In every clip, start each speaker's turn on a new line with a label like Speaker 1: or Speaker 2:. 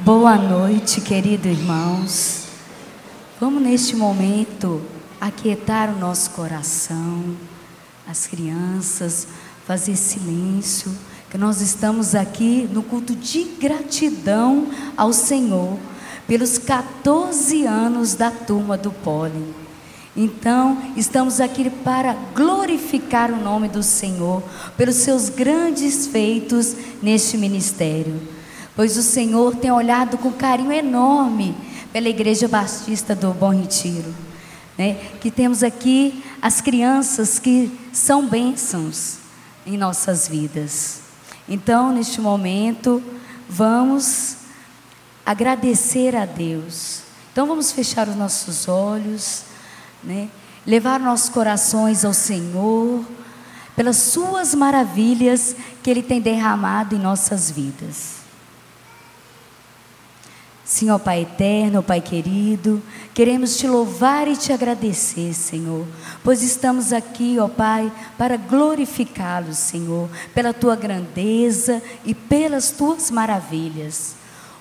Speaker 1: Boa noite, queridos irmãos. Vamos neste momento aquietar o nosso coração, as crianças, fazer silêncio, que nós estamos aqui no culto de gratidão ao Senhor pelos 14 anos da turma do Pólen. Então, estamos aqui para glorificar o nome do Senhor pelos seus grandes feitos neste ministério. Pois o Senhor tem olhado com carinho enorme pela Igreja Batista do Bom Retiro. Né? Que temos aqui as crianças que são bênçãos em nossas vidas. Então, neste momento, vamos agradecer a Deus. Então, vamos fechar os nossos olhos né? levar nossos corações ao Senhor, pelas Suas maravilhas que Ele tem derramado em nossas vidas. Senhor Pai eterno, Pai querido, queremos te louvar e te agradecer, Senhor, pois estamos aqui, ó Pai, para glorificá-lo, Senhor, pela tua grandeza e pelas tuas maravilhas.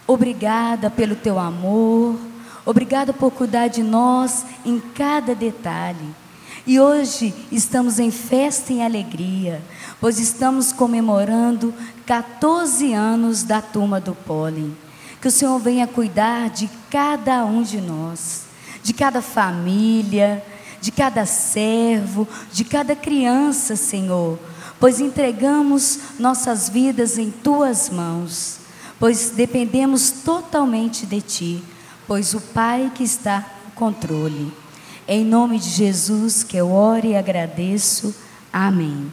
Speaker 1: Obrigada pelo teu amor, Obrigada por cuidar de nós em cada detalhe. E hoje estamos em festa e alegria, pois estamos comemorando 14 anos da turma do pólen. Que o Senhor venha cuidar de cada um de nós, de cada família, de cada servo, de cada criança, Senhor, pois entregamos nossas vidas em tuas mãos, pois dependemos totalmente de ti pois o Pai que está no controle. Em nome de Jesus que eu oro e agradeço. Amém.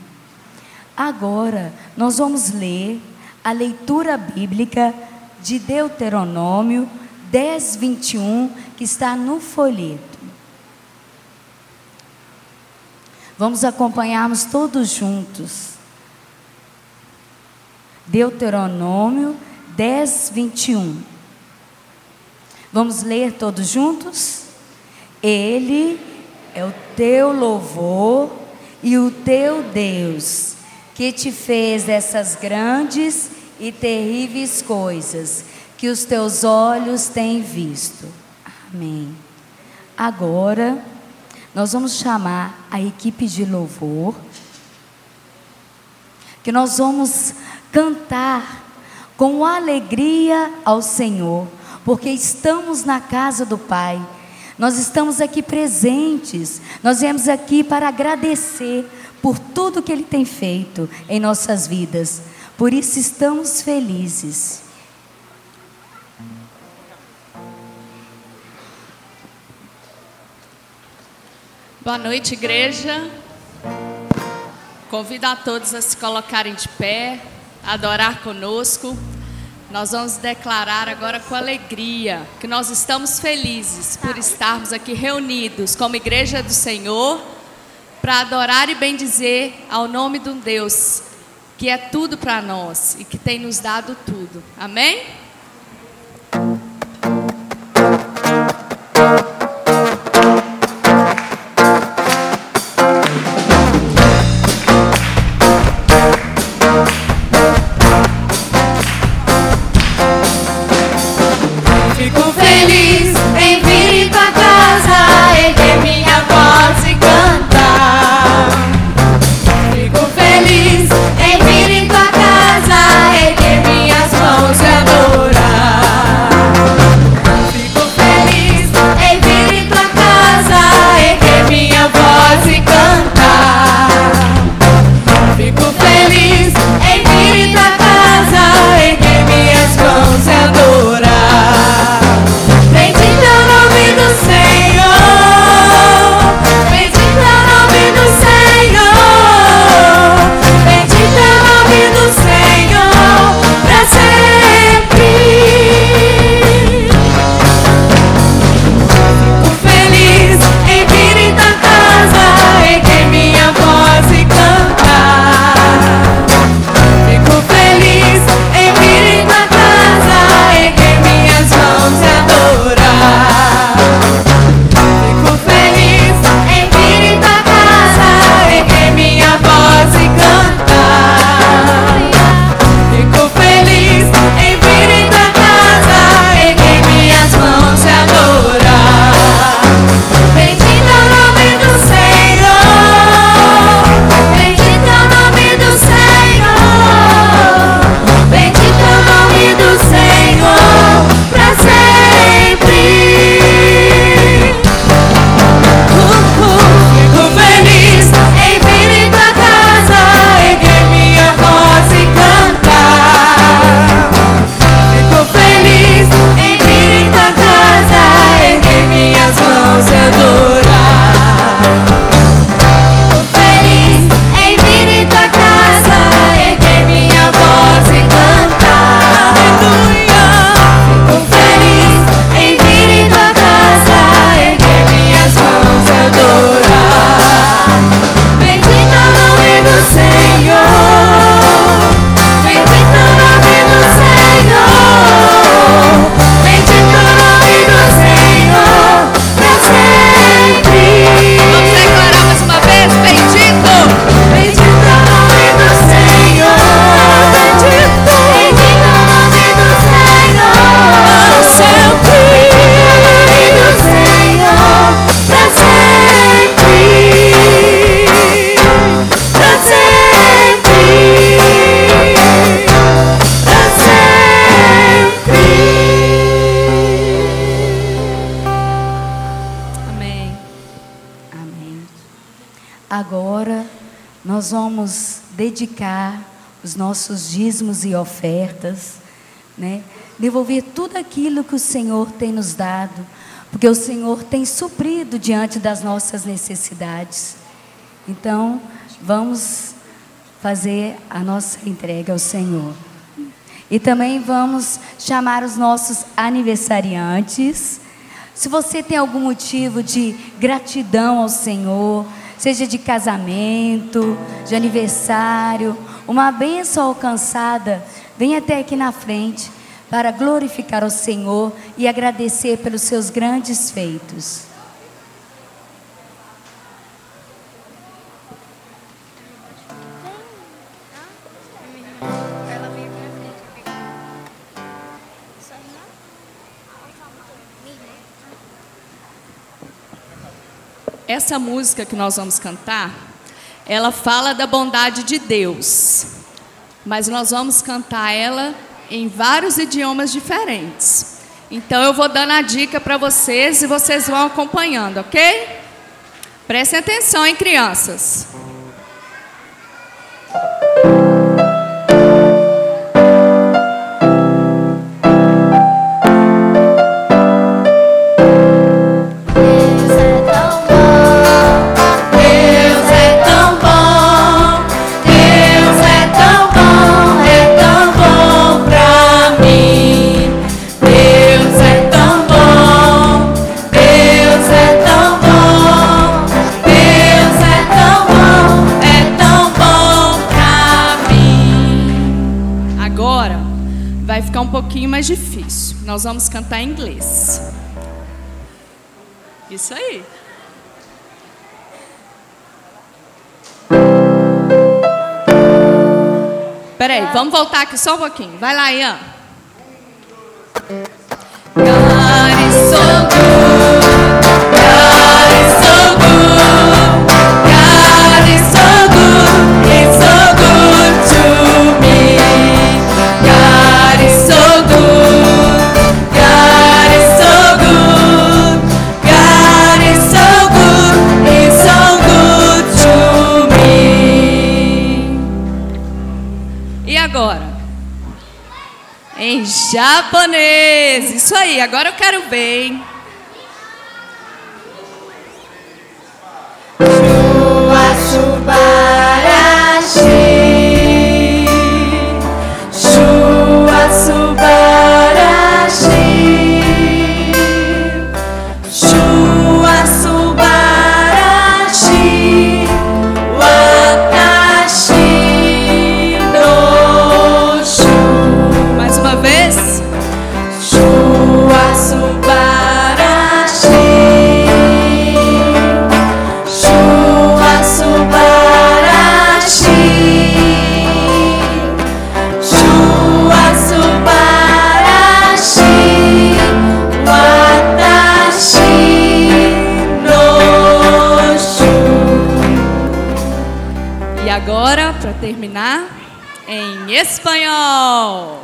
Speaker 1: Agora nós vamos ler a leitura bíblica de Deuteronômio 10, 21, que está no folheto. Vamos acompanharmos todos juntos. Deuteronômio 10, 21. Vamos ler todos juntos? Ele é o teu louvor e o teu Deus, que te fez essas grandes e terríveis coisas que os teus olhos têm visto. Amém. Agora, nós vamos chamar a equipe de louvor, que nós vamos cantar com alegria ao Senhor porque estamos na casa do Pai. Nós estamos aqui presentes, nós viemos aqui para agradecer por tudo que Ele tem feito em nossas vidas. Por isso estamos felizes.
Speaker 2: Boa noite, igreja. Convido a todos a se colocarem de pé, adorar conosco. Nós vamos declarar agora com alegria que nós estamos felizes por estarmos aqui reunidos como igreja do Senhor para adorar e bendizer ao nome de um Deus que é tudo para nós e que tem nos dado tudo. Amém?
Speaker 1: Nós vamos dedicar os nossos dízimos e ofertas, né? Devolver tudo aquilo que o Senhor tem nos dado, porque o Senhor tem suprido diante das nossas necessidades. Então, vamos fazer a nossa entrega ao Senhor. E também vamos chamar os nossos aniversariantes. Se você tem algum motivo de gratidão ao Senhor, seja de casamento, de aniversário, uma bênção alcançada, vem até aqui na frente para glorificar o Senhor e agradecer pelos seus grandes feitos.
Speaker 3: Essa música que nós vamos cantar, ela fala da bondade de Deus. Mas nós vamos cantar ela em vários idiomas diferentes. Então eu vou dando a dica para vocês e vocês vão acompanhando, ok? Prestem atenção, hein, crianças. Nós vamos cantar em inglês. Isso aí. Peraí, vamos voltar aqui só um pouquinho. Vai lá, Ian. Japonês. Isso aí, agora eu quero ver, hein?
Speaker 2: Shua
Speaker 3: espanhol.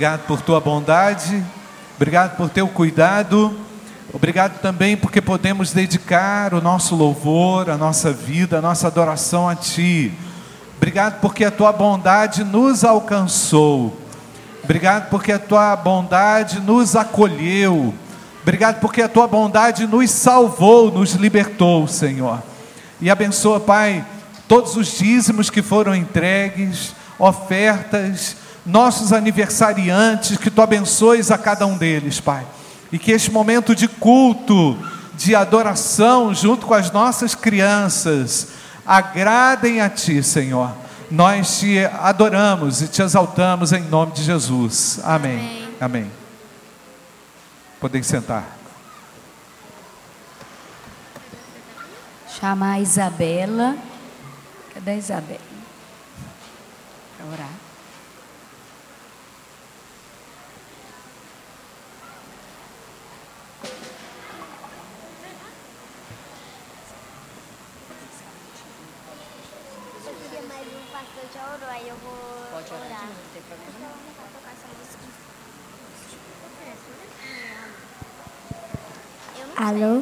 Speaker 4: Obrigado por tua bondade, obrigado por teu cuidado, obrigado também porque podemos dedicar o nosso louvor, a nossa vida, a nossa adoração a Ti. Obrigado porque a tua bondade nos alcançou. Obrigado porque a tua bondade nos acolheu. Obrigado porque a tua bondade nos salvou, nos libertou, Senhor. E abençoa, Pai, todos os dízimos que foram entregues, ofertas, nossos aniversariantes, que tu abençoes a cada um deles, Pai. E que este momento de culto, de adoração, junto com as nossas crianças, agradem a Ti, Senhor. Nós te adoramos e te exaltamos em nome de Jesus. Amém. Amém. Amém. Podem sentar.
Speaker 3: Chamar a Isabela. Cadê a Isabela? Para orar.
Speaker 5: Alô?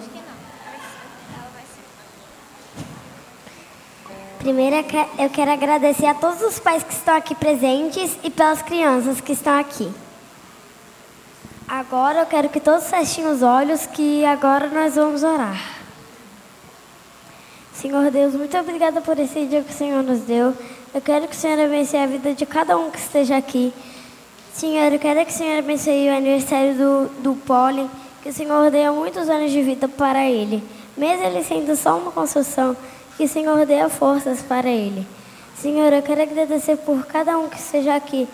Speaker 5: Primeiro eu quero agradecer a todos os pais que estão aqui presentes e pelas crianças que estão aqui. Agora eu quero que todos fechem os olhos, que agora nós vamos orar. Senhor Deus, muito obrigada por esse dia que o Senhor nos deu. Eu quero que o Senhor abençoe a vida de cada um que esteja aqui. Senhor, eu quero que o Senhor abençoe o aniversário do, do Pólen que o Senhor dê muitos anos de vida para ele, mesmo ele sendo só uma construção, que o Senhor dê forças para ele. Senhor, eu quero agradecer por cada um que esteja aqui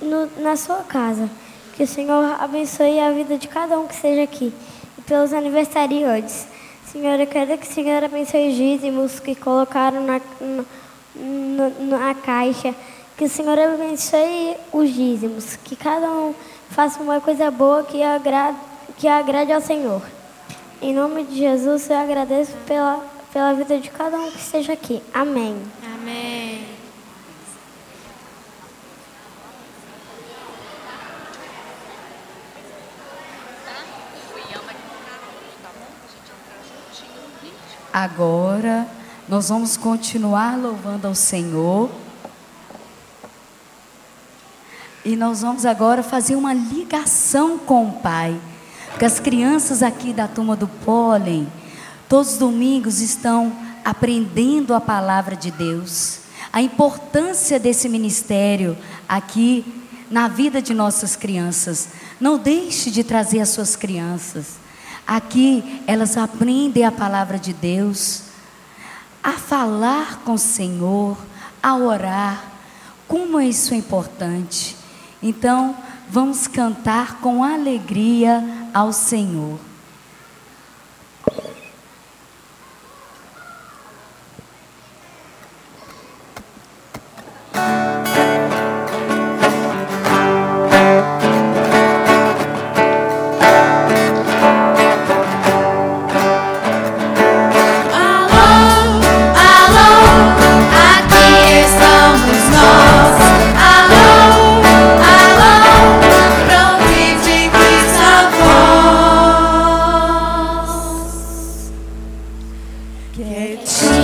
Speaker 5: no, na sua casa. Que o Senhor abençoe a vida de cada um que esteja aqui. E pelos aniversariantes. Senhor, eu quero que o Senhor abençoe os dízimos que colocaram na, na, na caixa. Que o Senhor abençoe os dízimos. Que cada um faça uma coisa boa que agrade que agrade ao Senhor. Em nome de Jesus, eu agradeço pela, pela vida de cada um que esteja aqui. Amém.
Speaker 6: Amém.
Speaker 3: Agora nós vamos continuar louvando ao Senhor. E nós vamos agora fazer uma ligação com o Pai. Porque as crianças aqui da turma do pólen, todos os domingos estão aprendendo a palavra de Deus, a importância desse ministério aqui na vida de nossas crianças. Não deixe de trazer as suas crianças. Aqui elas aprendem a palavra de Deus, a falar com o Senhor, a orar. Como isso é importante. Então, vamos cantar com alegria ao Senhor.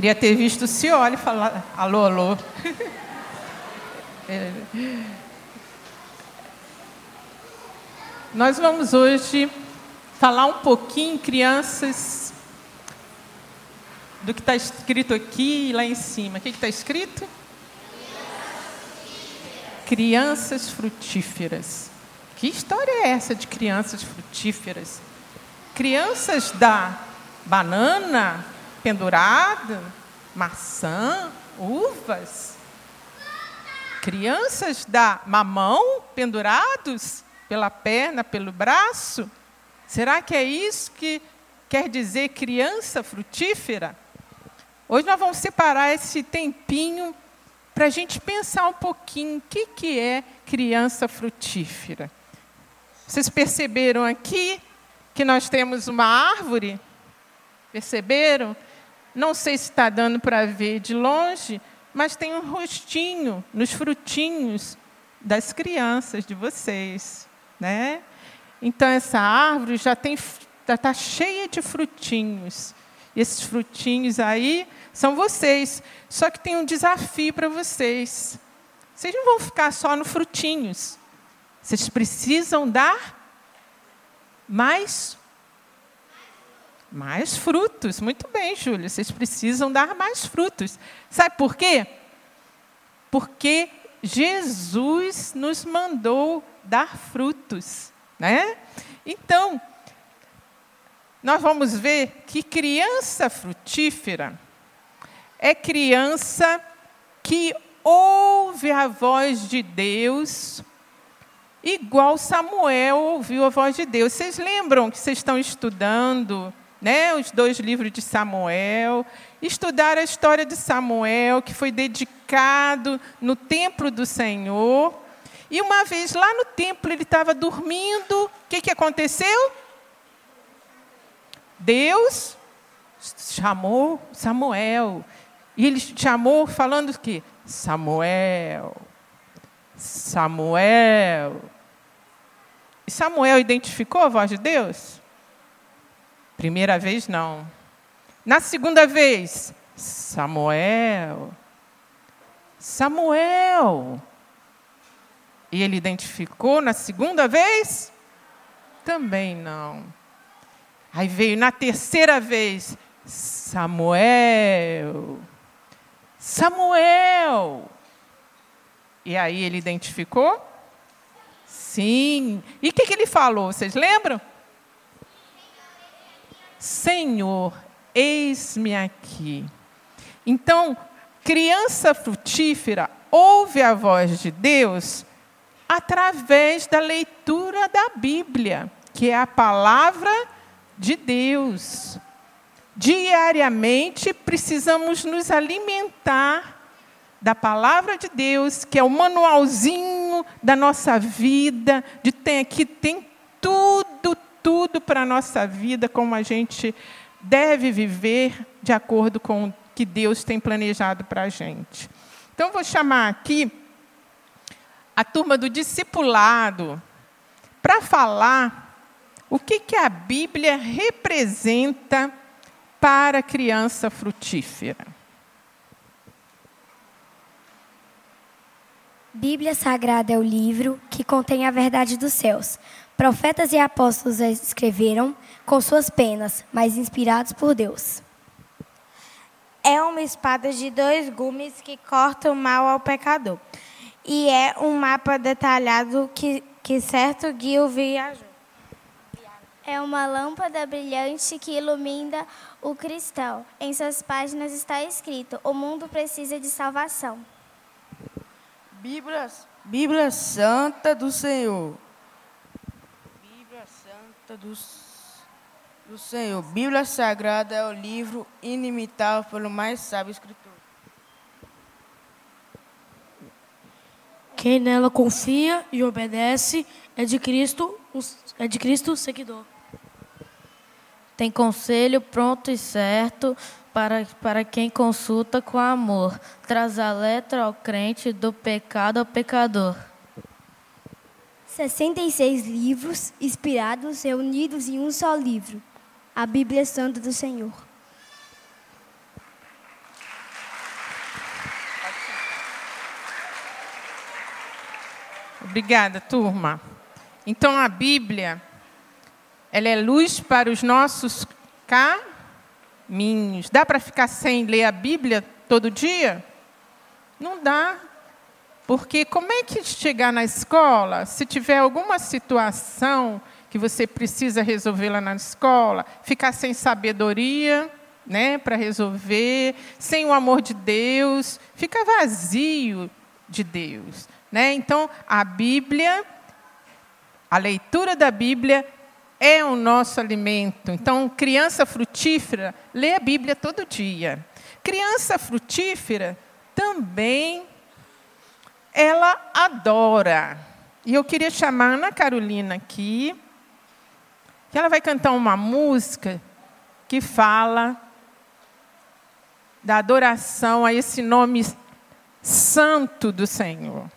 Speaker 7: Queria ter visto o Cioli falar alô, alô. É. Nós vamos hoje falar um pouquinho, crianças, do que está escrito aqui e lá em cima. O que está escrito? Crianças frutíferas. Que história é essa de crianças frutíferas? Crianças da banana pendurada, maçã, uvas. Crianças da mamão pendurados pela perna, pelo braço. Será que é isso que quer dizer criança frutífera? Hoje nós vamos separar esse tempinho para a gente pensar um pouquinho o que, que é criança frutífera. Vocês perceberam aqui que nós temos uma árvore? Perceberam? Não sei se está dando para ver de longe, mas tem um rostinho nos frutinhos das crianças de vocês, né? Então essa árvore já tem está tá cheia de frutinhos. E esses frutinhos aí são vocês. Só que tem um desafio para vocês. Vocês não vão ficar só no frutinhos. Vocês precisam dar mais mais frutos. Muito bem, Júlia. Vocês precisam dar mais frutos. Sabe por quê? Porque Jesus nos mandou dar frutos, né? Então, nós vamos ver que criança frutífera é criança que ouve a voz de Deus, igual Samuel ouviu a voz de Deus. Vocês lembram que vocês estão estudando né, os dois livros de Samuel, estudar a história de Samuel, que foi dedicado no templo do Senhor. E uma vez lá no templo ele estava dormindo, o que, que aconteceu? Deus chamou Samuel. E ele chamou falando o quê? Samuel. Samuel. E Samuel identificou a voz de Deus? Primeira vez, não. Na segunda vez, Samuel. Samuel. E ele identificou na segunda vez? Também não. Aí veio na terceira vez, Samuel. Samuel. E aí ele identificou? Sim. E o que, que ele falou? Vocês lembram? Senhor, eis-me aqui. Então, criança frutífera ouve a voz de Deus através da leitura da Bíblia, que é a palavra de Deus. Diariamente precisamos nos alimentar da palavra de Deus, que é o manualzinho da nossa vida, de tem aqui tem tudo, tudo para a nossa vida, como a gente deve viver de acordo com o que Deus tem planejado para a gente. Então, vou chamar aqui a turma do discipulado para falar o que, que a Bíblia representa para a criança frutífera.
Speaker 8: Bíblia Sagrada é o livro que contém a verdade dos céus, Profetas e apóstolos escreveram com suas penas, mas inspirados por Deus.
Speaker 6: É uma espada de dois gumes que corta o mal ao pecador. E é um mapa detalhado que, que certo guia o viajou.
Speaker 9: É uma lâmpada brilhante que ilumina o cristão. Em suas páginas está escrito: O mundo precisa de salvação.
Speaker 10: Bíblia, Bíblia Santa do Senhor do, do Senhor. Bíblia Sagrada é o livro inimitável pelo mais sábio escritor.
Speaker 11: Quem nela confia e obedece é de Cristo, é de Cristo seguidor.
Speaker 12: tem conselho pronto e certo para, para quem consulta com amor. Traz a letra ao crente, do pecado ao pecador.
Speaker 5: 66 livros inspirados, reunidos em um só livro, a Bíblia Santa do Senhor.
Speaker 7: Obrigada, turma. Então a Bíblia, ela é luz para os nossos caminhos. Dá para ficar sem ler a Bíblia todo dia? Não dá. Porque como é que chegar na escola, se tiver alguma situação que você precisa resolver lá na escola, ficar sem sabedoria, né, para resolver, sem o amor de Deus, fica vazio de Deus. Né? Então, a Bíblia, a leitura da Bíblia é o nosso alimento. Então, criança frutífera lê a Bíblia todo dia. Criança frutífera também ela adora. E eu queria chamar a Ana Carolina aqui, que ela vai cantar uma música que fala da adoração a esse nome santo do Senhor.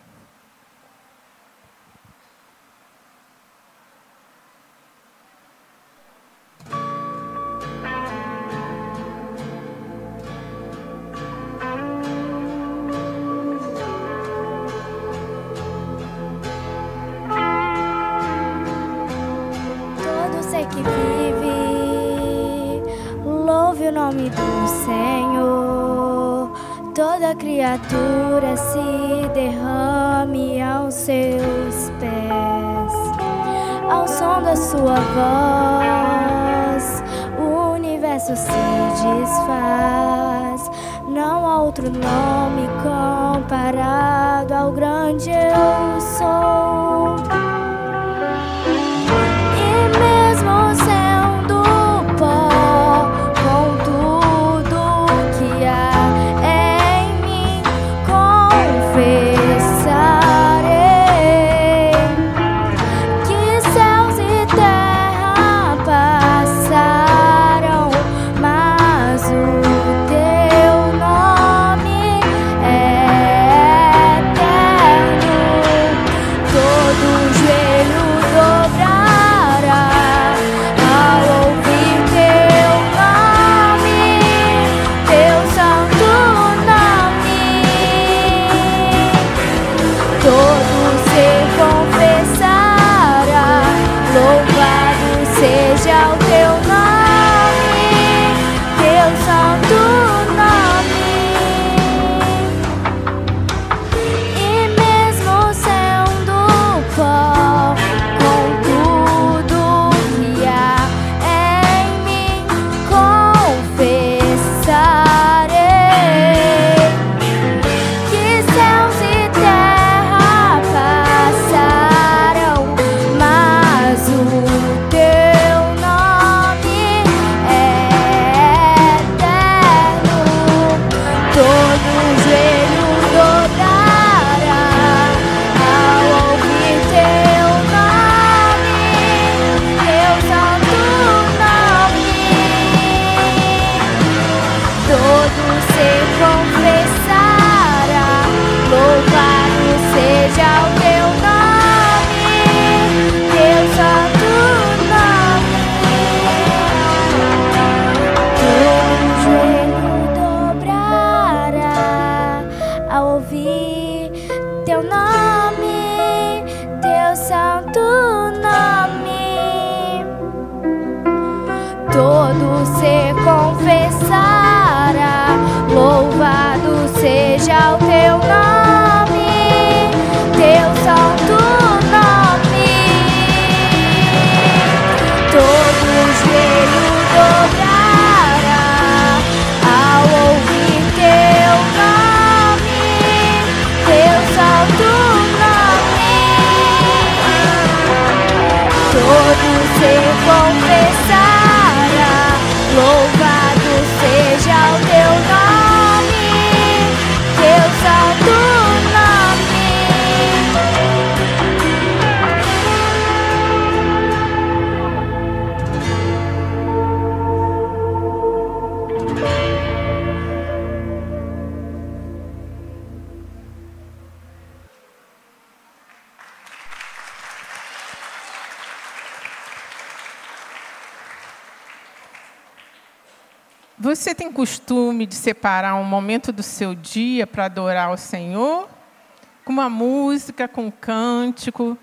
Speaker 5: Louve o nome do Senhor. Toda criatura se derrame aos seus pés. Ao som da sua voz, o universo se desfaz. Não há outro nome comparado ao grande eu sou. Nome, teu santo nome. Todo ser confessará, louvado seja o teu nome, teu santo nome.
Speaker 13: Costume de separar um momento do seu dia para adorar o Senhor? Com uma música, com um cântico?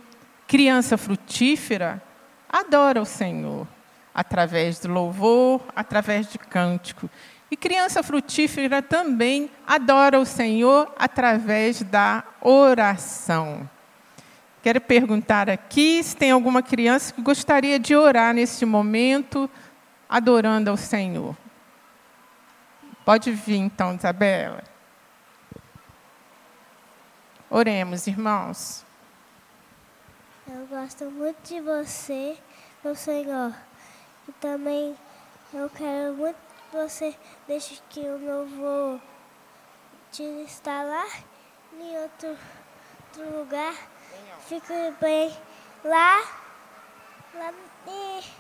Speaker 13: Criança frutífera adora o Senhor através do louvor, através de cântico. E criança frutífera também adora o Senhor através da oração. Quero perguntar aqui se tem alguma criança que gostaria de orar neste momento, adorando ao Senhor. Pode vir então, Isabela. Oremos, irmãos.
Speaker 14: Eu gosto muito de você, meu Senhor. E também eu quero muito que você deixe que o meu avô te instalar em outro, outro lugar. Fique bem lá, lá e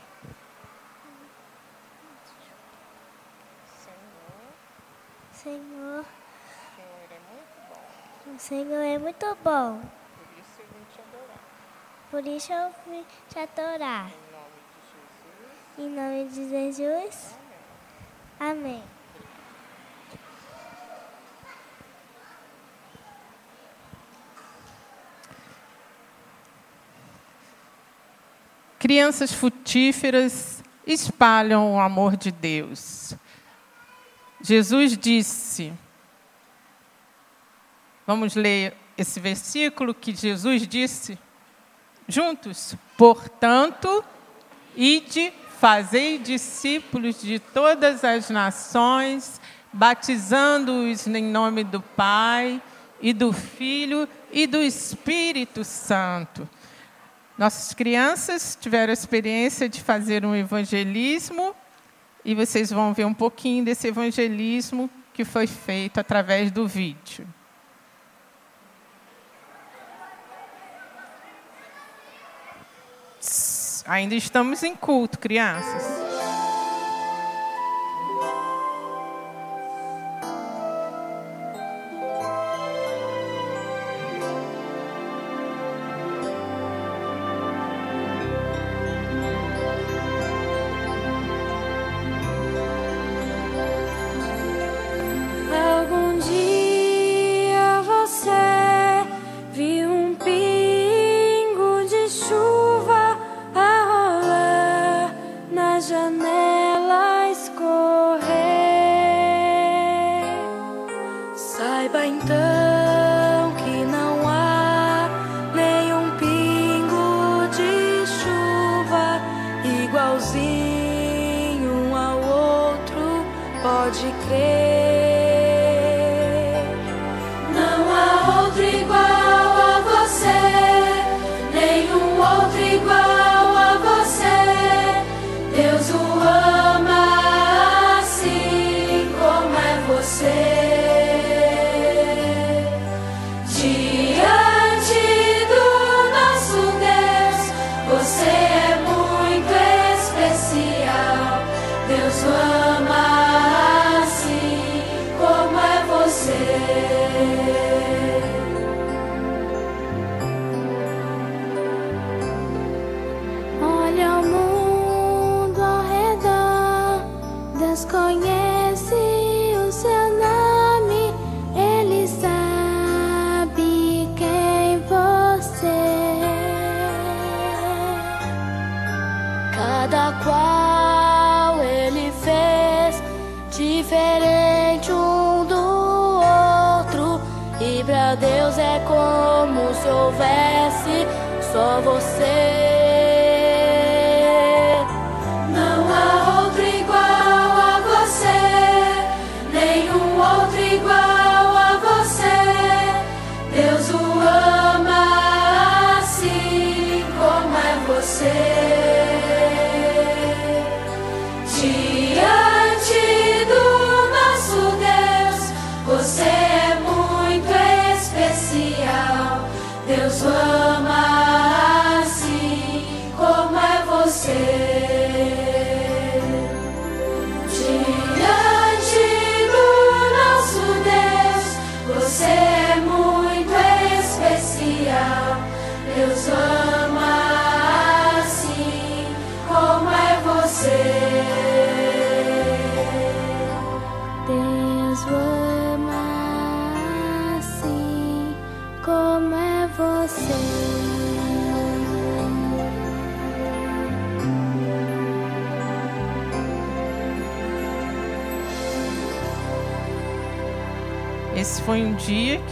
Speaker 14: Senhor. O Senhor é muito bom. Por isso eu vim te adorar. Em nome de Jesus. Amém.
Speaker 13: Crianças frutíferas espalham o amor de Deus. Jesus disse, vamos ler esse versículo que Jesus disse juntos: Portanto, ide, fazei discípulos de todas as nações, batizando-os em nome do Pai e do Filho e do Espírito Santo. Nossas crianças tiveram a experiência de fazer um evangelismo e vocês vão ver um pouquinho desse evangelismo que foi feito através do vídeo. Ainda estamos em culto, crianças.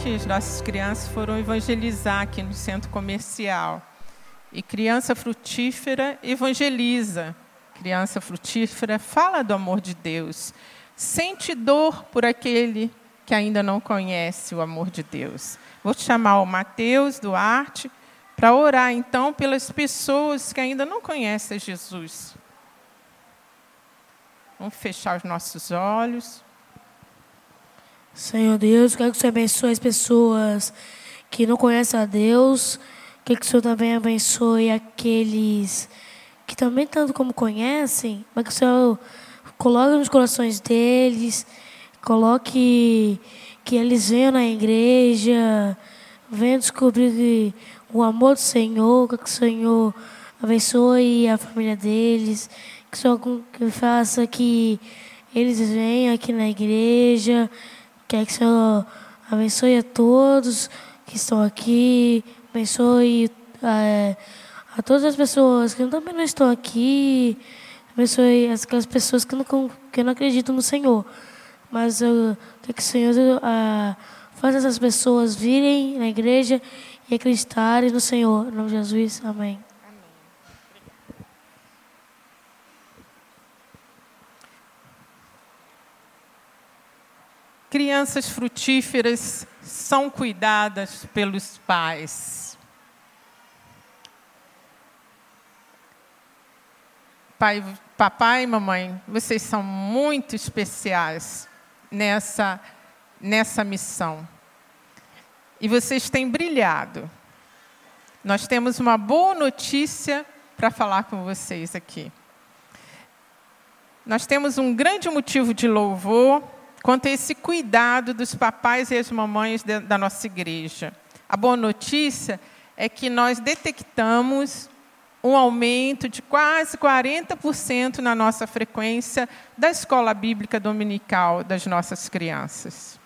Speaker 15: Que
Speaker 7: as nossas crianças foram evangelizar aqui no centro comercial. E criança frutífera evangeliza. Criança frutífera fala do amor de Deus. Sente dor por aquele que ainda não conhece o amor de Deus. Vou chamar o Mateus Duarte para orar então pelas pessoas que ainda não conhecem Jesus. Vamos fechar os nossos olhos.
Speaker 11: Senhor Deus, quero que o Senhor abençoe as pessoas que não conhecem a Deus. Quero que o Senhor também abençoe aqueles que também tanto como conhecem, mas que o Senhor coloque nos corações deles, coloque que eles venham na igreja, venham descobrir o amor do Senhor, que o Senhor abençoe a família deles, que o Senhor faça que eles venham aqui na igreja, Quer que o Senhor abençoe a todos que estão aqui, abençoe é, a todas as pessoas que também não estão aqui, abençoe aquelas pessoas que não, que não acreditam no Senhor. Mas eu quero que o Senhor uh, faça essas pessoas virem na igreja e acreditarem no Senhor. Em nome de Jesus, amém.
Speaker 7: Crianças frutíferas são cuidadas pelos pais. Pai, papai e mamãe, vocês são muito especiais nessa, nessa missão. E vocês têm brilhado. Nós temos uma boa notícia para falar com vocês aqui. Nós temos um grande motivo de louvor quanto a esse cuidado dos papais e as mamães da nossa igreja. A boa notícia é que nós detectamos um aumento de quase 40% na nossa frequência da escola bíblica dominical das nossas crianças.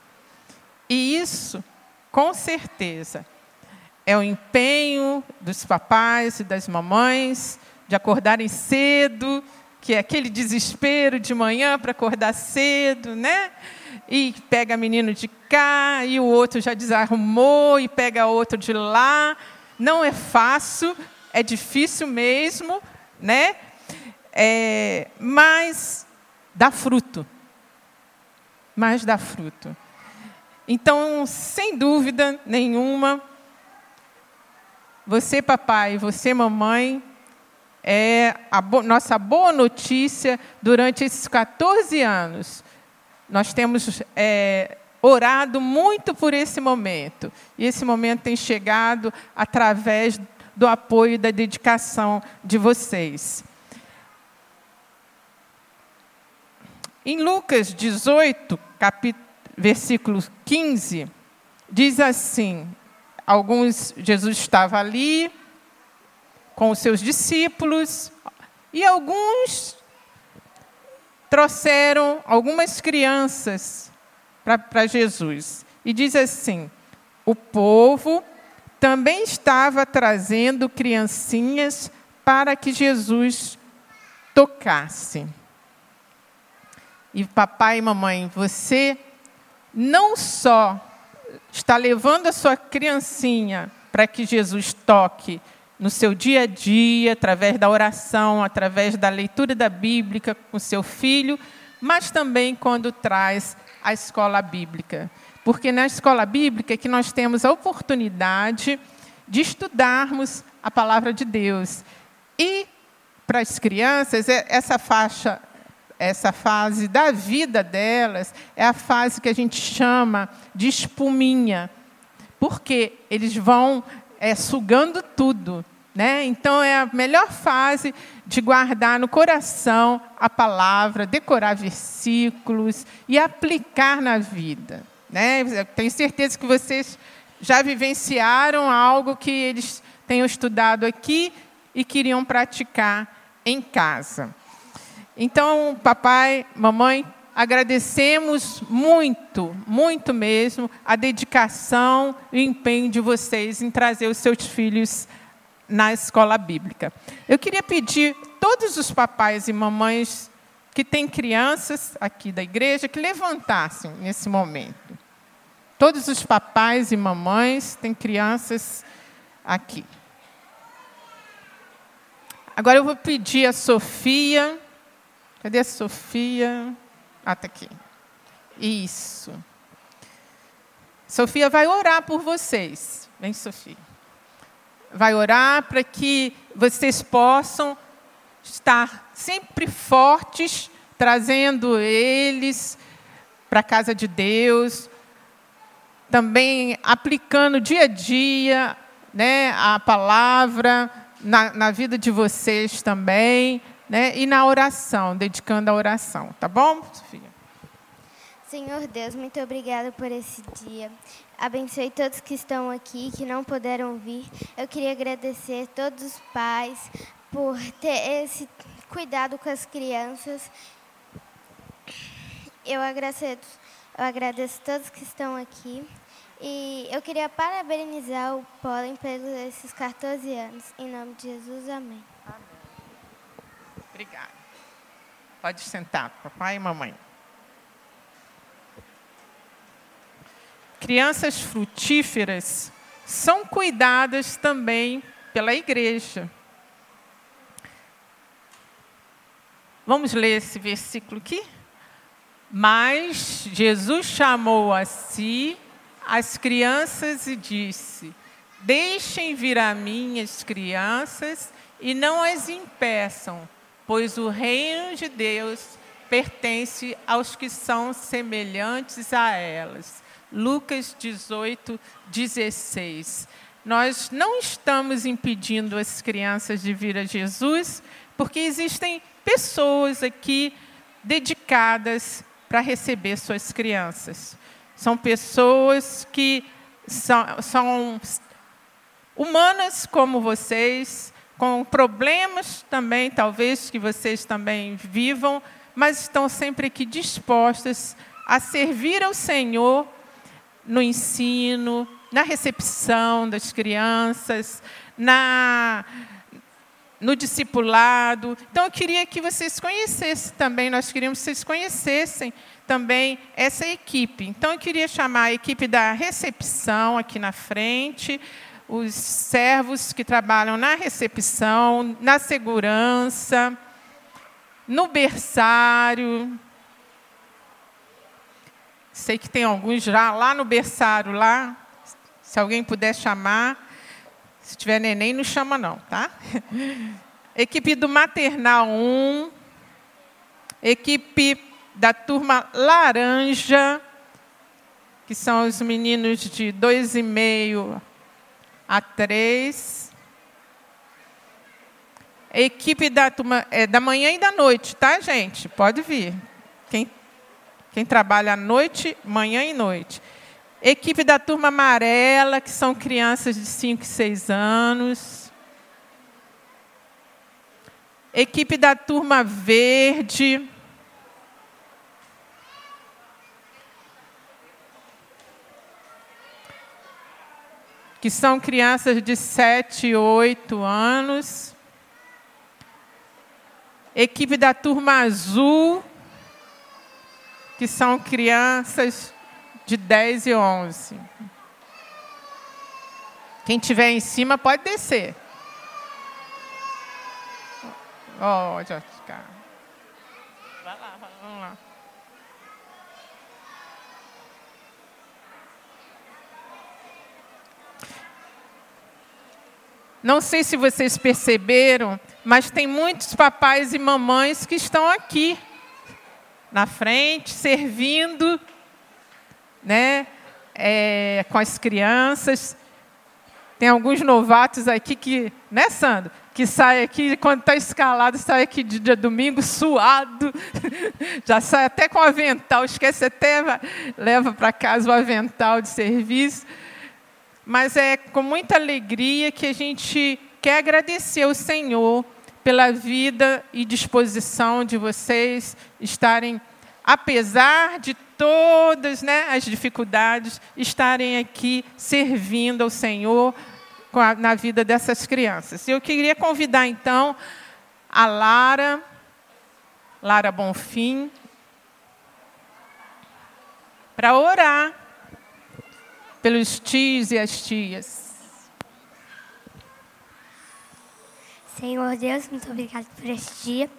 Speaker 7: E isso, com certeza, é o empenho dos papais e das mamães de acordarem cedo, que é aquele desespero de manhã para acordar cedo, né? E pega menino de cá, e o outro já desarrumou, e pega outro de lá. Não é fácil, é difícil mesmo, né? É, mas dá fruto. Mas dá fruto. Então, sem dúvida nenhuma, você, papai, você, mamãe, é a bo nossa boa notícia durante esses 14 anos. Nós temos é, orado muito por esse momento. E esse momento tem chegado através do apoio e da dedicação de vocês. Em Lucas 18, capítulo, versículo 15, diz assim: alguns, Jesus estava ali, com os seus discípulos e alguns trouxeram algumas crianças para Jesus. E diz assim: o povo também estava trazendo criancinhas para que Jesus tocasse. E papai e mamãe, você não só está levando a sua criancinha para que Jesus toque, no seu dia a dia, através da oração, através da leitura da Bíblia com seu filho, mas também quando traz a escola bíblica. Porque na escola bíblica é que nós temos a oportunidade de estudarmos a palavra de Deus. E para as crianças, é essa faixa, essa fase da vida delas é a fase que a gente chama de espuminha. Porque eles vão é, sugando tudo. Né? Então, é a melhor fase de guardar no coração a palavra, decorar versículos e aplicar na vida. Né? tenho certeza que vocês já vivenciaram algo que eles tenham estudado aqui e queriam praticar em casa. Então, papai, mamãe, agradecemos muito, muito mesmo, a dedicação e o empenho de vocês em trazer os seus filhos na escola bíblica. Eu queria pedir todos os papais e mamães que têm crianças aqui da igreja que levantassem nesse momento. Todos os papais e mamães têm crianças aqui. Agora eu vou pedir a Sofia. Cadê a Sofia? Ah, está aqui. Isso. Sofia vai orar por vocês. Vem, Sofia. Vai orar para que vocês possam estar sempre fortes, trazendo eles para a casa de Deus, também aplicando dia a dia né, a palavra na, na vida de vocês também, né, e na oração, dedicando a oração. Tá bom, Sofia?
Speaker 16: Senhor Deus, muito obrigada por esse dia. Abençoe todos que estão aqui, que não puderam vir. Eu queria agradecer a todos os pais por ter esse cuidado com as crianças. Eu agradeço, eu agradeço a todos que estão aqui. E eu queria parabenizar o Pólen pelos esses 14 anos. Em nome de Jesus, amém. amém.
Speaker 7: Obrigada. Pode sentar, papai e mamãe. Crianças frutíferas são cuidadas também pela igreja. Vamos ler esse versículo aqui? Mas Jesus chamou a si as crianças e disse: Deixem vir a mim as crianças e não as impeçam, pois o reino de Deus pertence aos que são semelhantes a elas. Lucas 18, 16. Nós não estamos impedindo as crianças de vir a Jesus, porque existem pessoas aqui dedicadas para receber suas crianças. São pessoas que são, são humanas como vocês, com problemas também, talvez que vocês também vivam, mas estão sempre aqui dispostas a servir ao Senhor no ensino, na recepção das crianças, na no discipulado. Então eu queria que vocês conhecessem também, nós queríamos que vocês conhecessem também essa equipe. Então eu queria chamar a equipe da recepção aqui na frente, os servos que trabalham na recepção, na segurança, no berçário, Sei que tem alguns já lá no berçário, lá. Se alguém puder chamar. Se tiver neném, não chama não, tá? Equipe do Maternal 1. Equipe da turma Laranja, que são os meninos de dois e meio a três. Equipe da turma é, da manhã e da noite, tá, gente? Pode vir. Quem quem trabalha à noite, manhã e noite. Equipe da turma amarela, que são crianças de 5 e 6 anos. Equipe da turma verde. Que são crianças de 7 e 8 anos. Equipe da turma azul que são crianças de 10 e 11. Quem tiver em cima pode descer. Ó, oh, já ficar. Vai lá, vamos lá. Não sei se vocês perceberam, mas tem muitos papais e mamães que estão aqui na frente, servindo, né, é, com as crianças. Tem alguns novatos aqui que, né, Sandro? Que sai aqui, quando está escalado, sai aqui de dia domingo suado, já sai até com avental, esquece até, leva para casa o avental de serviço. Mas é com muita alegria que a gente quer agradecer ao Senhor pela vida e disposição de vocês estarem, apesar de todas né, as dificuldades, estarem aqui servindo ao Senhor a, na vida dessas crianças. Eu queria convidar então a Lara, Lara Bonfim, para orar pelos tios e as tias.
Speaker 8: Senhor Deus, muito obrigado por este dia.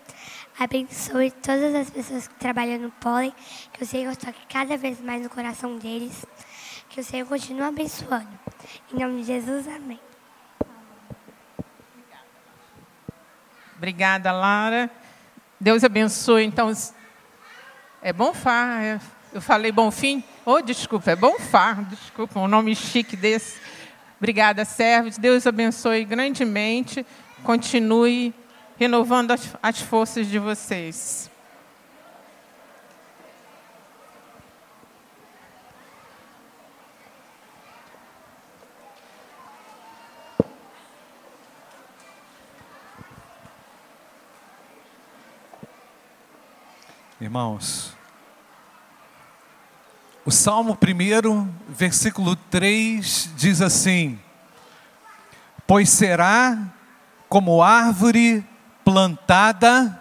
Speaker 8: Abençoe todas as pessoas que trabalham no pólen, que o Senhor toque cada vez mais no coração deles, que o Senhor continue abençoando. Em nome de Jesus, amém.
Speaker 7: Obrigada, Lara. Deus abençoe. Então, é Bonfá. é- Eu falei Bonfim? Oh, desculpa, é Bonfá. Desculpa, um nome chique desse. Obrigada, servos. Deus abençoe grandemente. Continue renovando as, as forças de vocês.
Speaker 4: Irmãos, o Salmo 1, versículo 3 diz assim: Pois será como árvore plantada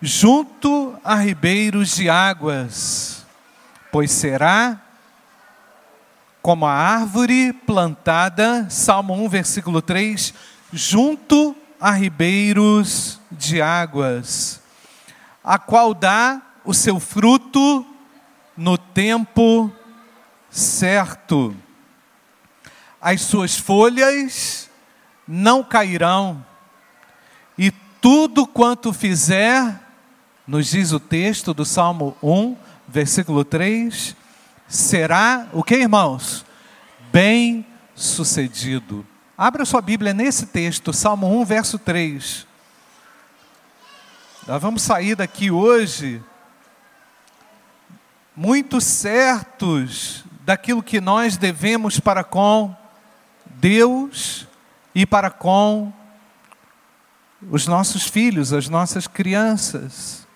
Speaker 4: junto a ribeiros de águas, pois será como a árvore plantada, Salmo 1, versículo 3, junto a ribeiros de águas, a qual dá o seu fruto no tempo certo. As suas folhas não cairão, e tudo quanto fizer, nos diz o texto do Salmo 1, versículo 3, será o que, irmãos? Bem sucedido. Abra sua Bíblia nesse texto, Salmo 1, verso 3. Nós vamos sair daqui hoje muito certos daquilo que nós devemos para com Deus e para com os nossos filhos, as nossas crianças.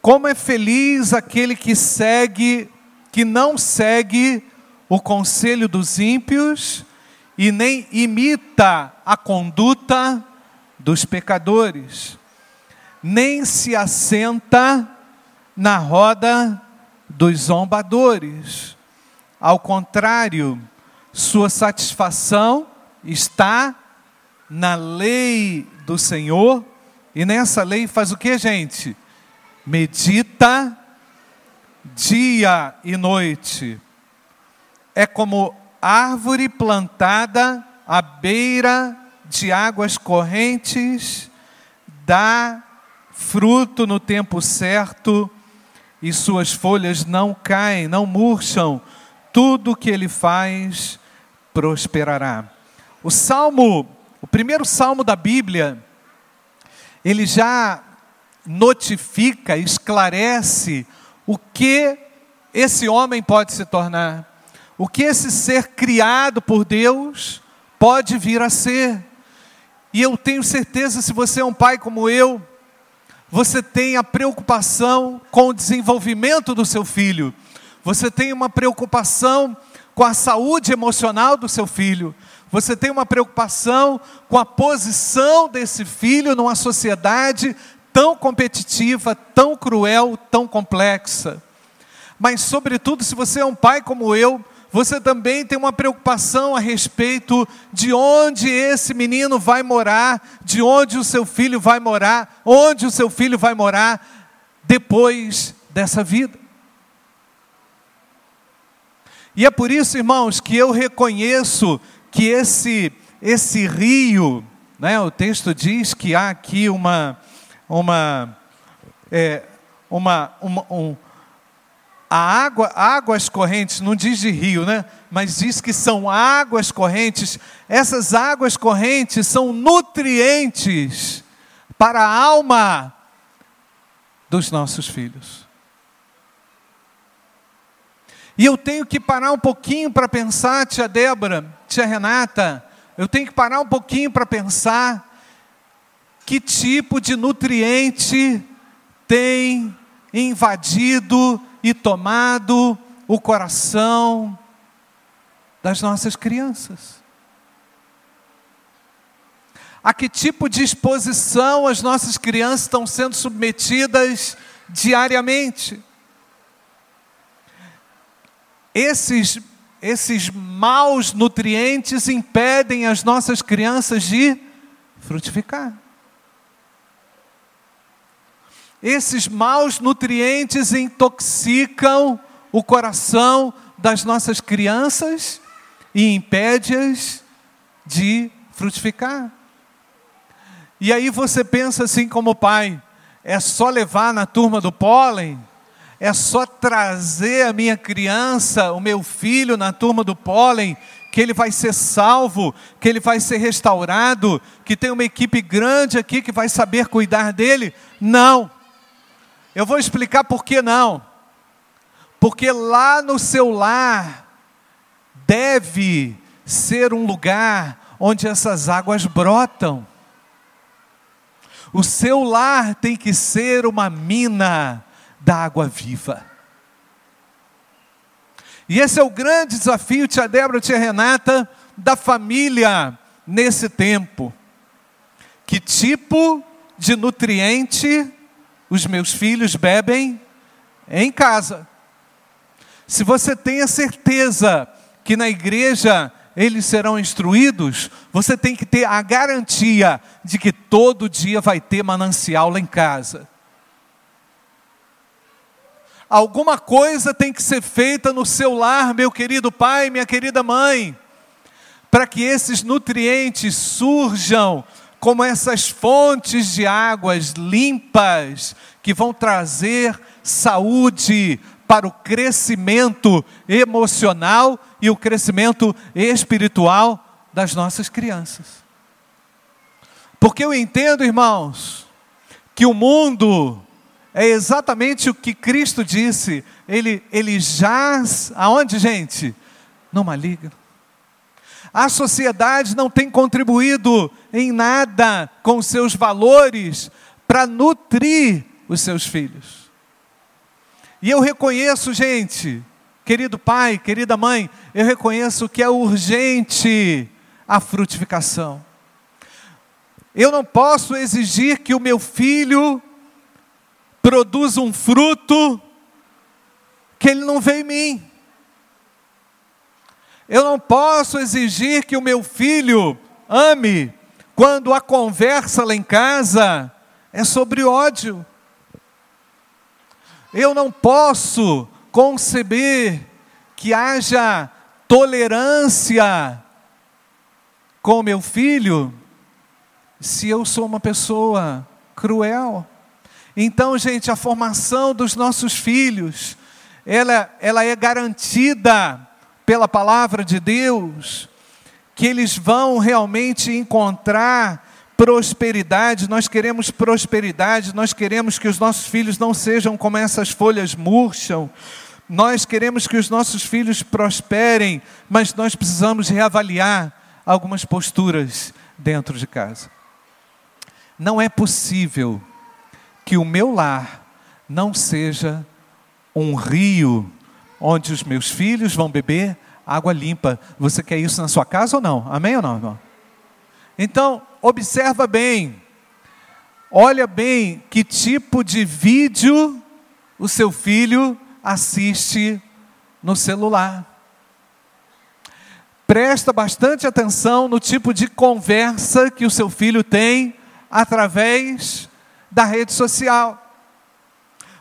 Speaker 4: Como é feliz aquele que segue, que não segue o conselho dos ímpios e nem imita a conduta dos pecadores, nem se assenta na roda dos zombadores. Ao contrário, sua satisfação está na lei do Senhor, e nessa lei faz o que, gente? Medita dia e noite. É como árvore plantada à beira de águas correntes, dá fruto no tempo certo e suas folhas não caem, não murcham. Tudo que ele faz prosperará. O salmo, o primeiro salmo da Bíblia, ele já notifica, esclarece o que esse homem pode se tornar, o que esse ser criado por Deus pode vir a ser. E eu tenho certeza, se você é um pai como eu, você tem a preocupação com o desenvolvimento do seu filho, você tem uma preocupação com a saúde emocional do seu filho, você tem uma preocupação com a posição desse filho numa sociedade tão competitiva, tão cruel, tão complexa. Mas, sobretudo, se você é um pai como eu, você também tem uma preocupação a respeito de onde esse menino vai morar, de onde o seu filho vai morar, onde o seu filho vai morar depois dessa vida. E é por isso, irmãos, que eu reconheço que esse esse rio, né, o texto diz que há aqui uma uma é, uma, uma um, a água, águas correntes, não diz de rio, né? Mas diz que são águas correntes. Essas águas correntes são nutrientes para a alma dos nossos filhos. E eu tenho que parar um pouquinho para pensar, tia Débora, tia Renata, eu tenho que parar um pouquinho para pensar que tipo de nutriente tem invadido e tomado o coração das nossas crianças. A que tipo de exposição as nossas crianças estão sendo submetidas diariamente? Esses esses maus nutrientes impedem as nossas crianças de frutificar. Esses maus nutrientes intoxicam o coração das nossas crianças e impede-as de frutificar. E aí você pensa assim como pai, é só levar na turma do pólen? É só trazer a minha criança, o meu filho na turma do pólen, que ele vai ser salvo, que ele vai ser restaurado, que tem uma equipe grande aqui que vai saber cuidar dele? Não. Eu vou explicar por que não. Porque lá no seu lar deve ser um lugar onde essas águas brotam. O seu lar tem que ser uma mina da água viva. E esse é o grande desafio, tia Débora, tia Renata, da família nesse tempo. Que tipo de nutriente os meus filhos bebem em casa? Se você tem a certeza que na igreja eles serão instruídos, você tem que ter a garantia de que todo dia vai ter manancial lá em casa. Alguma coisa tem que ser feita no seu lar, meu querido pai, minha querida mãe, para que esses nutrientes surjam como essas fontes de águas limpas que vão trazer saúde para o crescimento emocional e o crescimento espiritual das nossas crianças. Porque eu entendo, irmãos, que o mundo é exatamente o que Cristo disse. Ele, ele jaz, aonde, gente? No maligno. A sociedade não tem contribuído em nada com seus valores para nutrir os seus filhos. E eu reconheço, gente, querido pai, querida mãe, eu reconheço que é urgente a frutificação. Eu não posso exigir que o meu filho produza um fruto que ele não vê em mim. Eu não posso exigir que o meu filho ame quando a conversa lá em casa é sobre ódio. Eu não posso conceber que haja tolerância com meu filho se eu sou uma pessoa cruel. Então, gente, a formação dos nossos filhos, ela, ela é garantida pela palavra de Deus, que eles vão realmente encontrar prosperidade, nós queremos prosperidade, nós queremos que os nossos filhos não sejam como essas folhas murcham, nós queremos que os nossos filhos prosperem, mas nós precisamos reavaliar algumas posturas dentro de casa. Não é possível que o meu lar não seja um rio onde os meus filhos vão beber água limpa. Você quer isso na sua casa ou não? Amém ou não, irmão? Então, observa bem. Olha bem que tipo de vídeo o seu filho assiste no celular. Presta bastante atenção no tipo de conversa que o seu filho tem através da rede social.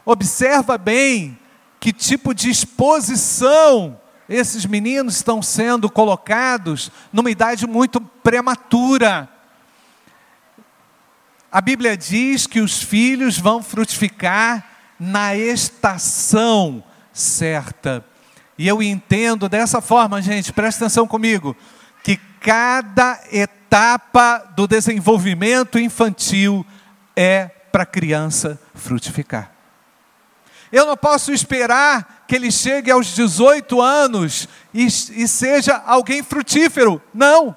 Speaker 4: Observa bem que tipo de exposição esses meninos estão sendo colocados numa idade muito prematura. A Bíblia diz que os filhos vão frutificar na estação certa. E eu entendo dessa forma, gente, presta atenção comigo, que cada etapa do desenvolvimento infantil é para a criança frutificar. Eu não posso esperar que ele chegue aos 18 anos e, e seja alguém frutífero. Não.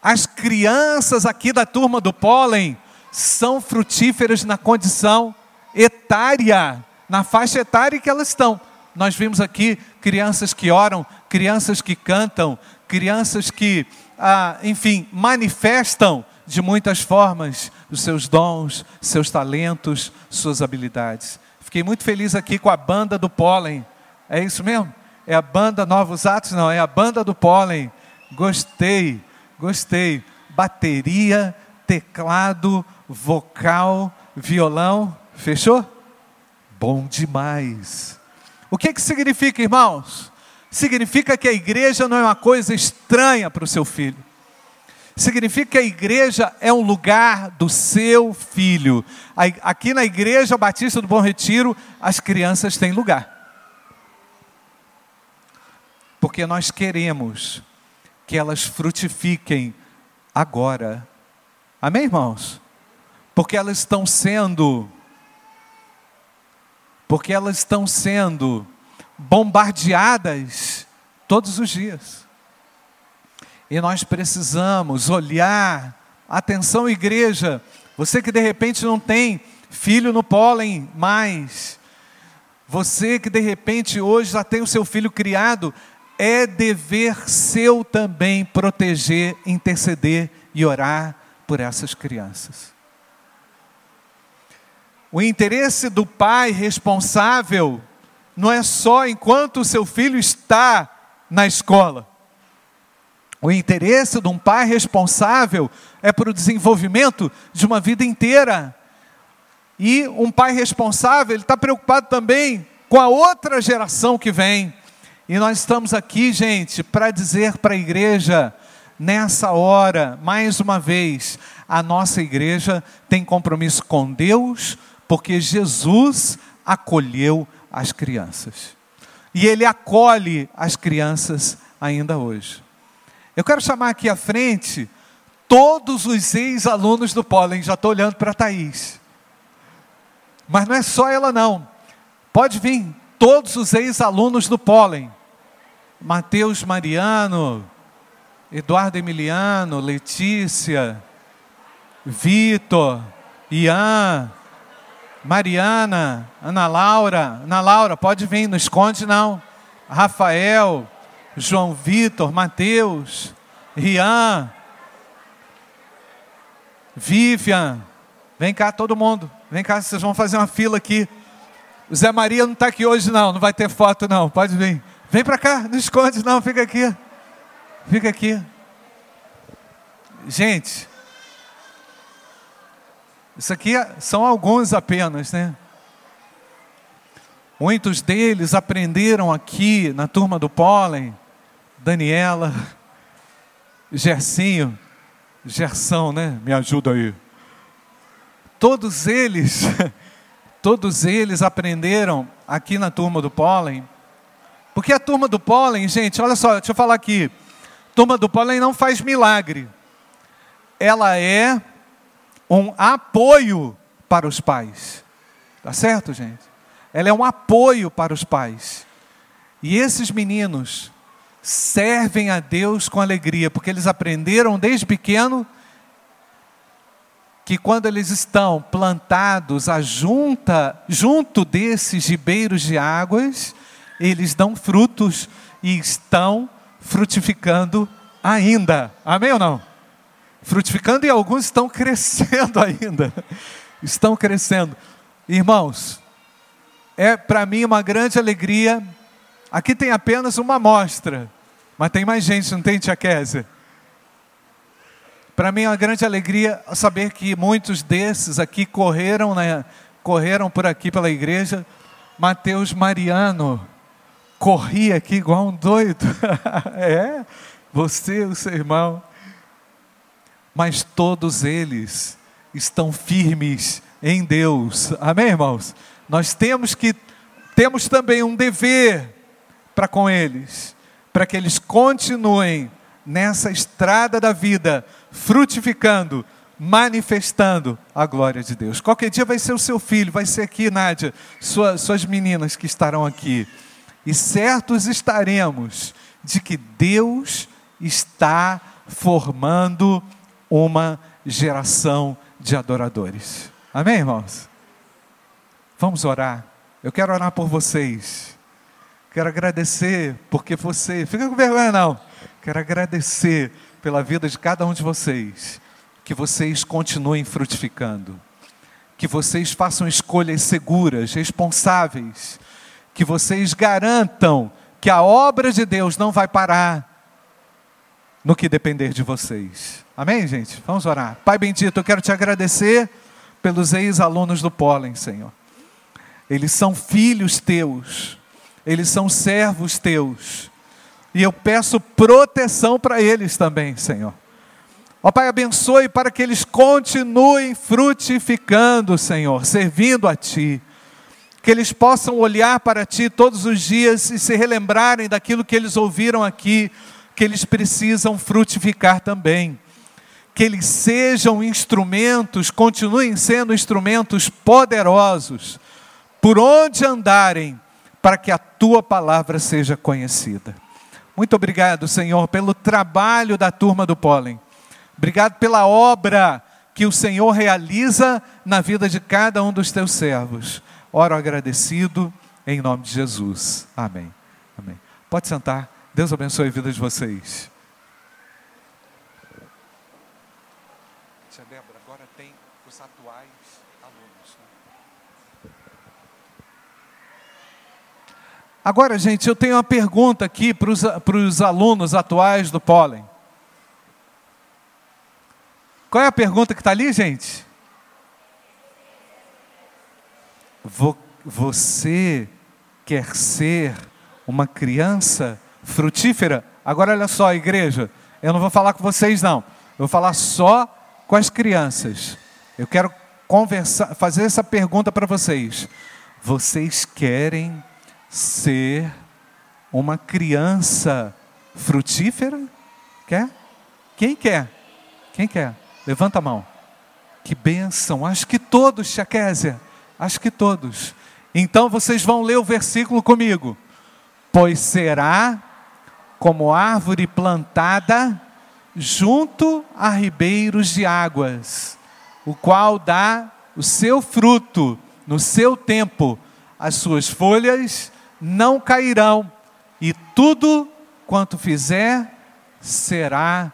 Speaker 4: As crianças aqui da turma do pólen são frutíferas na condição etária, na faixa etária que elas estão. Nós vimos aqui crianças que oram, crianças que cantam, crianças que, ah, enfim, manifestam de muitas formas os seus dons, seus talentos, suas habilidades. Fiquei muito feliz aqui com a banda do pólen. É isso mesmo? É a banda Novos Atos? Não, é a banda do pólen. Gostei, gostei. Bateria, teclado, vocal, violão. Fechou? Bom demais. O que, que significa, irmãos? Significa que a igreja não é uma coisa estranha para o seu filho. Significa que a igreja é um lugar do seu filho. Aqui na Igreja Batista do Bom Retiro, as crianças têm lugar. Porque nós queremos que elas frutifiquem agora. Amém, irmãos? Porque elas estão sendo porque elas estão sendo bombardeadas todos os dias. E nós precisamos olhar, atenção igreja, você que de repente não tem filho no pólen mais, você que de repente hoje já tem o seu filho criado, é dever seu também proteger, interceder e orar por essas crianças. O interesse do pai responsável não é só enquanto o seu filho está na escola. O interesse de um pai responsável é para o desenvolvimento de uma vida inteira. E um pai responsável, ele está preocupado também com a outra geração que vem. E nós estamos aqui, gente, para dizer para a igreja, nessa hora, mais uma vez, a nossa igreja tem compromisso com Deus, porque Jesus acolheu as crianças. E ele acolhe as crianças ainda hoje. Eu quero chamar aqui à frente todos os ex-alunos do Pólen. Já estou olhando para a Thaís. Mas não é só ela, não. Pode vir todos os ex-alunos do Pólen. Mateus Mariano, Eduardo Emiliano, Letícia, Vitor, Ian, Mariana, Ana Laura, Ana Laura, pode vir, não esconde não. Rafael, João Vitor, Mateus, Rian, Vivian, vem cá todo mundo, vem cá, vocês vão fazer uma fila aqui. O Zé Maria não está aqui hoje não, não vai ter foto não, pode vir. Vem para cá, não esconde não, fica aqui. Fica aqui. Gente, isso aqui são alguns apenas, né? Muitos deles aprenderam aqui na turma do pólen. Daniela, Gersinho, Gersão, né? Me ajuda aí. Todos eles, todos eles aprenderam aqui na turma do pólen. Porque a turma do pólen, gente, olha só, deixa eu falar aqui. Turma do pólen não faz milagre. Ela é um apoio para os pais. Tá certo, gente? Ela é um apoio para os pais. E esses meninos servem a Deus com alegria, porque eles aprenderam desde pequeno que quando eles estão plantados a junta, junto desses ribeiros de águas, eles dão frutos e estão frutificando ainda. Amém ou não? frutificando e alguns estão crescendo ainda. Estão crescendo. Irmãos, é para mim uma grande alegria. Aqui tem apenas uma amostra, mas tem mais gente, não tem, Tia Kézia? Para mim é uma grande alegria saber que muitos desses aqui correram, né, correram por aqui pela igreja. Mateus Mariano corria aqui igual um doido. é, você, o seu irmão mas todos eles estão firmes em Deus. Amém, irmãos? Nós temos que temos também um dever para com eles, para que eles continuem nessa estrada da vida, frutificando, manifestando a glória de Deus. Qualquer dia vai ser o seu filho, vai ser aqui, Nádia, sua, suas meninas que estarão aqui. E certos estaremos de que Deus está formando uma geração de adoradores. Amém, irmãos? Vamos orar. Eu quero orar por vocês. Quero agradecer porque você, fica com vergonha não. Quero agradecer pela vida de cada um de vocês. Que vocês continuem frutificando. Que vocês façam escolhas seguras, responsáveis. Que vocês garantam que a obra de Deus não vai parar no que depender de vocês. Amém, gente? Vamos orar. Pai bendito, eu quero te agradecer pelos ex-alunos do Pólen, Senhor. Eles são filhos teus, eles são servos teus. E eu peço proteção para eles também, Senhor. Ó Pai, abençoe para que eles continuem frutificando, Senhor, servindo a Ti. Que eles possam olhar para Ti todos os dias e se relembrarem daquilo que eles ouviram aqui, que eles precisam frutificar também. Que eles sejam instrumentos, continuem sendo instrumentos poderosos, por onde andarem, para que a Tua palavra seja conhecida. Muito obrigado, Senhor, pelo trabalho da turma do pólen. Obrigado pela obra que o Senhor realiza na vida de cada um dos teus servos. Oro agradecido em nome de Jesus. Amém. Amém. Pode sentar. Deus abençoe a vida de vocês. Tia Débora, agora tem os atuais alunos. Né? Agora, gente, eu tenho uma pergunta aqui para os alunos atuais do pólen. Qual é a pergunta que está ali, gente? Você quer ser uma criança frutífera? Agora olha só, igreja, eu não vou falar com vocês não. Eu vou falar só com as crianças. Eu quero conversar, fazer essa pergunta para vocês. Vocês querem ser uma criança frutífera? Quer? Quem quer? Quem quer? Levanta a mão. Que bênção. Acho que todos, Chaquésia. Acho que todos. Então vocês vão ler o versículo comigo. Pois será como árvore plantada junto a ribeiros de águas, o qual dá o seu fruto no seu tempo, as suas folhas não cairão, e tudo quanto fizer será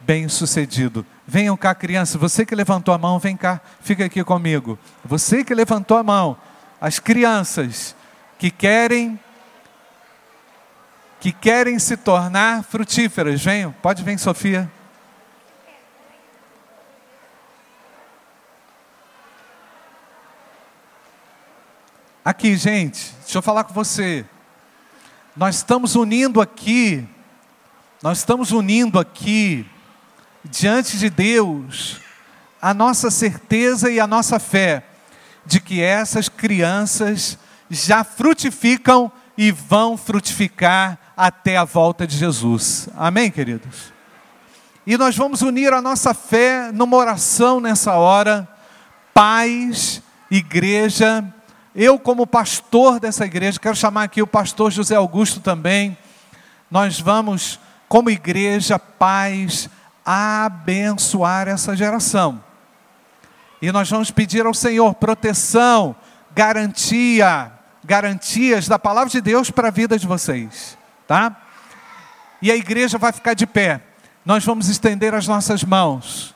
Speaker 4: bem sucedido. Venham cá, criança. Você que levantou a mão, vem cá, fica aqui comigo. Você que levantou a mão, as crianças que querem que querem se tornar frutíferas, venham. Pode vir, Sofia. Aqui, gente, deixa eu falar com você. Nós estamos unindo aqui, nós estamos unindo aqui diante de Deus a nossa certeza e a nossa fé de que essas crianças já frutificam e vão frutificar até a volta de Jesus. Amém, queridos? E nós vamos unir a nossa fé numa oração nessa hora. Paz, igreja. Eu, como pastor dessa igreja, quero chamar aqui o pastor José Augusto também. Nós vamos, como igreja, paz, abençoar essa geração. E nós vamos pedir ao Senhor proteção, garantia, garantias da palavra de Deus para a vida de vocês, tá? E a igreja vai ficar de pé. Nós vamos estender as nossas mãos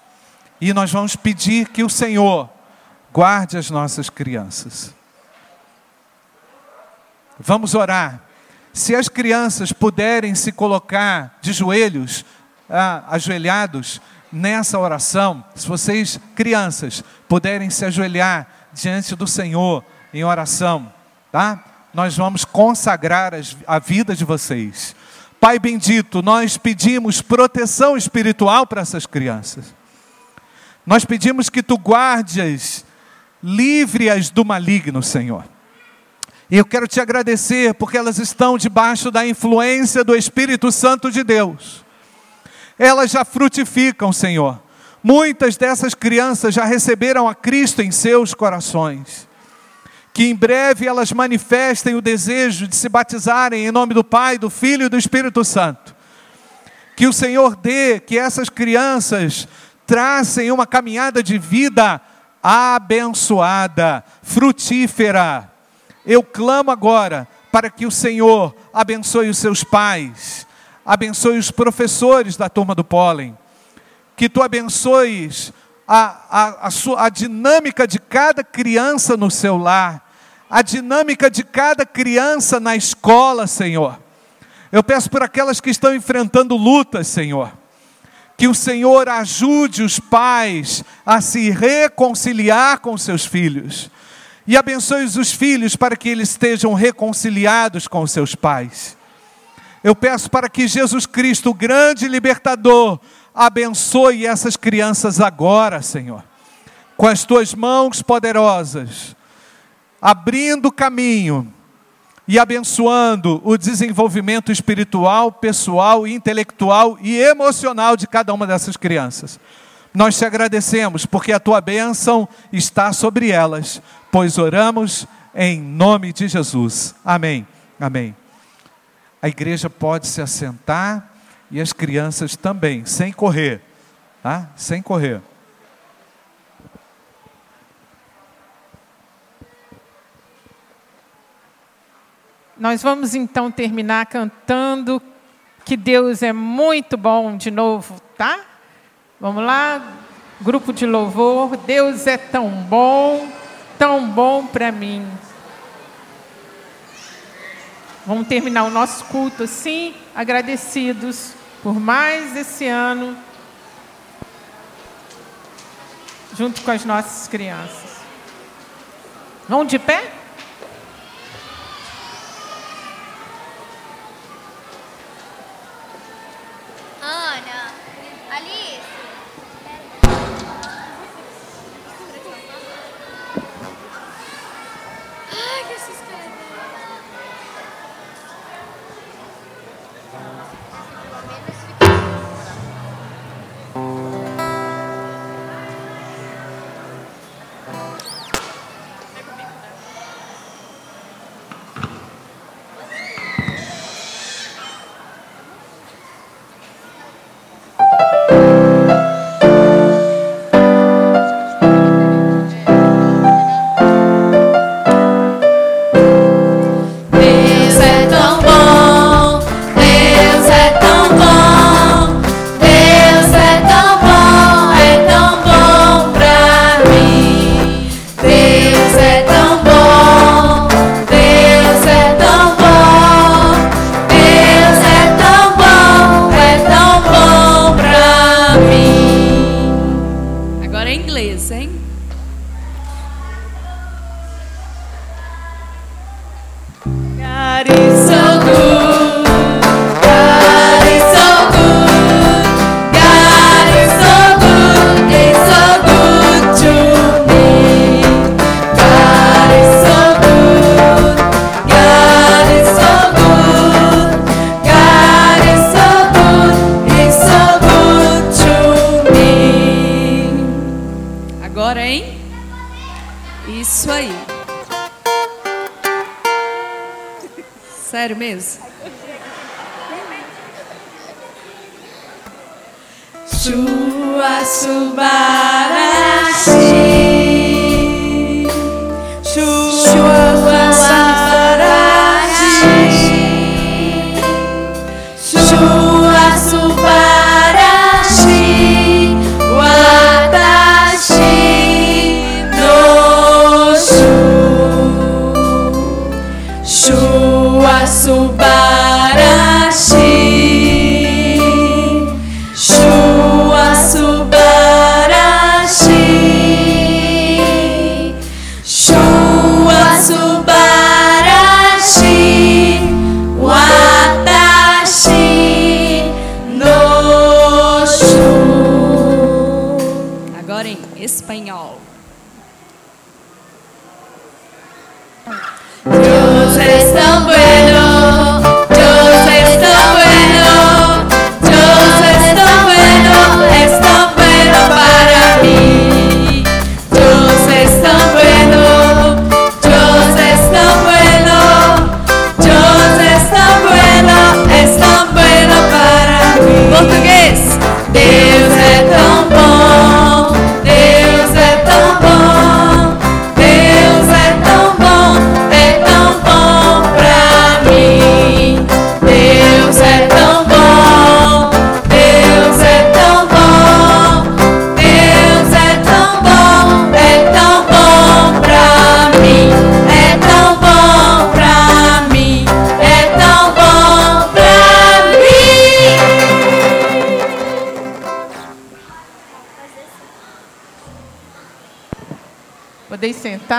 Speaker 4: e nós vamos pedir que o Senhor guarde as nossas crianças. Vamos orar. Se as crianças puderem se colocar de joelhos, ah, ajoelhados nessa oração, se vocês, crianças, puderem se ajoelhar diante do Senhor em oração, tá? Nós vamos consagrar as, a vida de vocês. Pai bendito, nós pedimos proteção espiritual para essas crianças. Nós pedimos que tu guardes, livre-as do maligno, Senhor. E eu quero te agradecer porque elas estão debaixo da influência do Espírito Santo de Deus elas já frutificam, Senhor. Muitas dessas crianças já receberam a Cristo em seus corações. Que em breve elas manifestem o desejo de se batizarem em nome do Pai, do Filho e do Espírito Santo. Que o Senhor dê que essas crianças tracem uma caminhada de vida abençoada, frutífera. Eu clamo agora para que o Senhor abençoe os seus pais, abençoe os professores da turma do pólen, que tu abençoes a, a, a, sua, a dinâmica de cada criança no seu lar, a dinâmica de cada criança na escola, Senhor. Eu peço por aquelas que estão enfrentando lutas, Senhor. Que o Senhor ajude os pais a se reconciliar com seus filhos. E abençoe os filhos para que eles estejam reconciliados com seus pais. Eu peço para que Jesus Cristo, o grande libertador, abençoe essas crianças agora, Senhor, com as tuas mãos poderosas, abrindo caminho e abençoando o desenvolvimento espiritual, pessoal, intelectual e emocional de cada uma dessas crianças. Nós te agradecemos porque a tua bênção está sobre elas, pois oramos em nome de Jesus. Amém. Amém. A igreja pode se assentar e as crianças também, sem correr, tá? Sem correr.
Speaker 7: Nós vamos então terminar cantando que Deus é muito bom de novo, tá? Vamos lá, grupo de louvor. Deus é tão bom, tão bom para mim. Vamos terminar o nosso culto assim, agradecidos por mais esse ano, junto com as nossas crianças. Vamos de pé?
Speaker 3: Ana, Alice.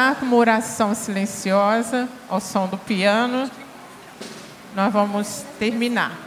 Speaker 7: Sentar com uma oração silenciosa ao som do piano. Nós vamos terminar.